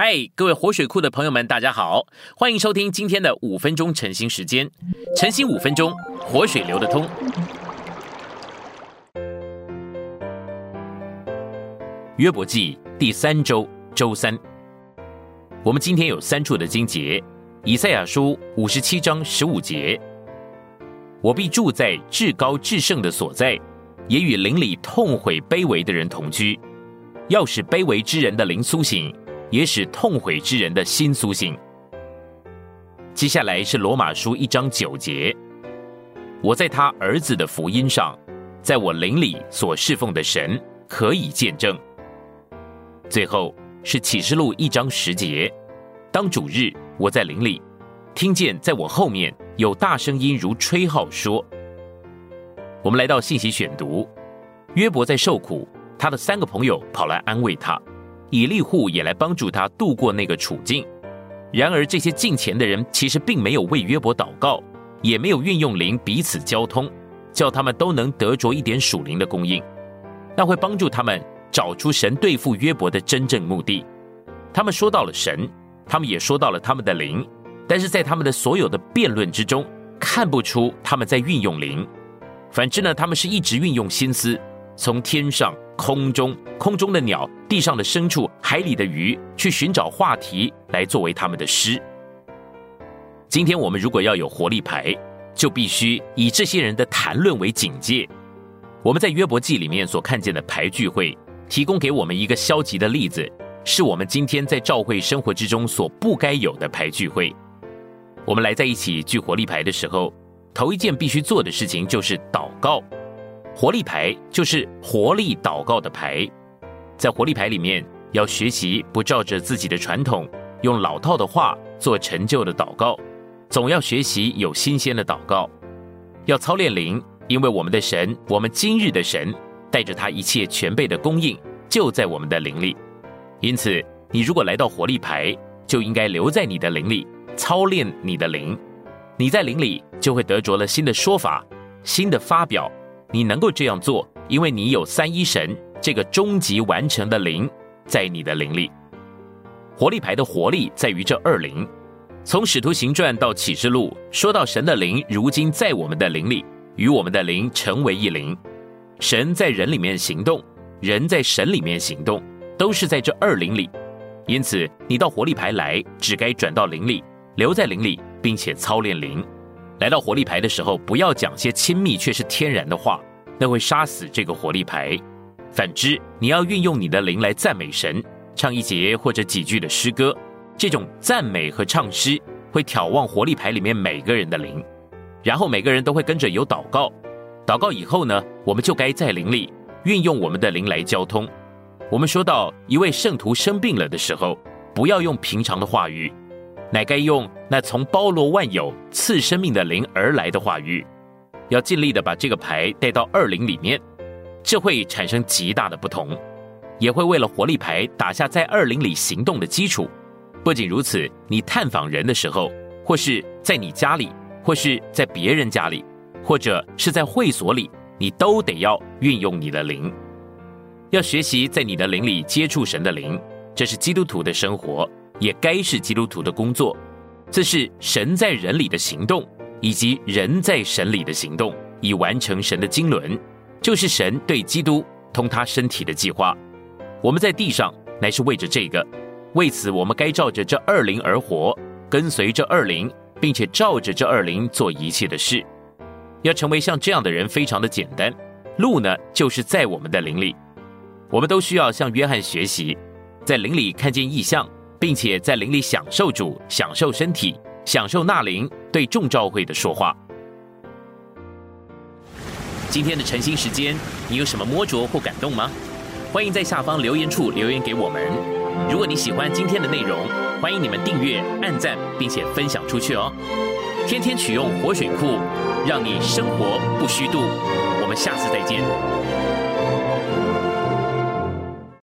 嗨，各位活水库的朋友们，大家好，欢迎收听今天的五分钟晨兴时间。晨兴五分钟，活水流得通。约伯记第三周周三，我们今天有三处的经节：以赛亚书五十七章十五节，我必住在至高至圣的所在，也与邻里痛悔卑微的人同居，要使卑微之人的灵苏醒。也使痛悔之人的心苏醒。接下来是罗马书一章九节，我在他儿子的福音上，在我灵里所侍奉的神可以见证。最后是启示录一章十节，当主日我在灵里，听见在我后面有大声音如吹号说。我们来到信息选读，约伯在受苦，他的三个朋友跑来安慰他。以利户也来帮助他度过那个处境。然而，这些近前的人其实并没有为约伯祷告，也没有运用灵彼此交通，叫他们都能得着一点属灵的供应。那会帮助他们找出神对付约伯的真正目的。他们说到了神，他们也说到了他们的灵，但是在他们的所有的辩论之中，看不出他们在运用灵。反之呢，他们是一直运用心思，从天上。空中，空中的鸟，地上的牲畜，海里的鱼，去寻找话题来作为他们的诗。今天我们如果要有活力牌，就必须以这些人的谈论为警戒。我们在约伯记里面所看见的牌聚会，提供给我们一个消极的例子，是我们今天在教会生活之中所不该有的牌聚会。我们来在一起聚活力牌的时候，头一件必须做的事情就是祷告。活力牌就是活力祷告的牌，在活力牌里面要学习不照着自己的传统，用老套的话做陈旧的祷告，总要学习有新鲜的祷告，要操练灵，因为我们的神，我们今日的神，带着他一切全备的供应，就在我们的灵里。因此，你如果来到活力牌，就应该留在你的灵里操练你的灵，你在灵里就会得着了新的说法，新的发表。你能够这样做，因为你有三一神这个终极完成的灵在你的灵里。活力牌的活力在于这二灵，从使徒行传到启示录，说到神的灵如今在我们的灵里，与我们的灵成为一灵。神在人里面行动，人在神里面行动，都是在这二灵里。因此，你到活力牌来，只该转到灵里，留在灵里，并且操练灵。来到活力牌的时候，不要讲些亲密却是天然的话，那会杀死这个活力牌。反之，你要运用你的灵来赞美神，唱一节或者几句的诗歌。这种赞美和唱诗会挑旺活力牌里面每个人的灵，然后每个人都会跟着有祷告。祷告以后呢，我们就该在灵里运用我们的灵来交通。我们说到一位圣徒生病了的时候，不要用平常的话语。乃该用那从包罗万有赐生命的灵而来的话语，要尽力的把这个牌带到二灵里面，这会产生极大的不同，也会为了活力牌打下在二灵里行动的基础。不仅如此，你探访人的时候，或是在你家里，或是在别人家里，或者是在会所里，你都得要运用你的灵，要学习在你的灵里接触神的灵，这是基督徒的生活。也该是基督徒的工作，这是神在人里的行动，以及人在神里的行动，以完成神的经纶，就是神对基督同他身体的计划。我们在地上乃是为着这个，为此我们该照着这二灵而活，跟随这二灵，并且照着这二灵做一切的事。要成为像这样的人，非常的简单，路呢就是在我们的灵里。我们都需要向约翰学习，在灵里看见异象。并且在灵里享受主，享受身体，享受那灵对众召会的说话。今天的晨兴时间，你有什么摸着或感动吗？欢迎在下方留言处留言给我们。如果你喜欢今天的内容，欢迎你们订阅、按赞，并且分享出去哦。天天取用活水库，让你生活不虚度。我们下次再见。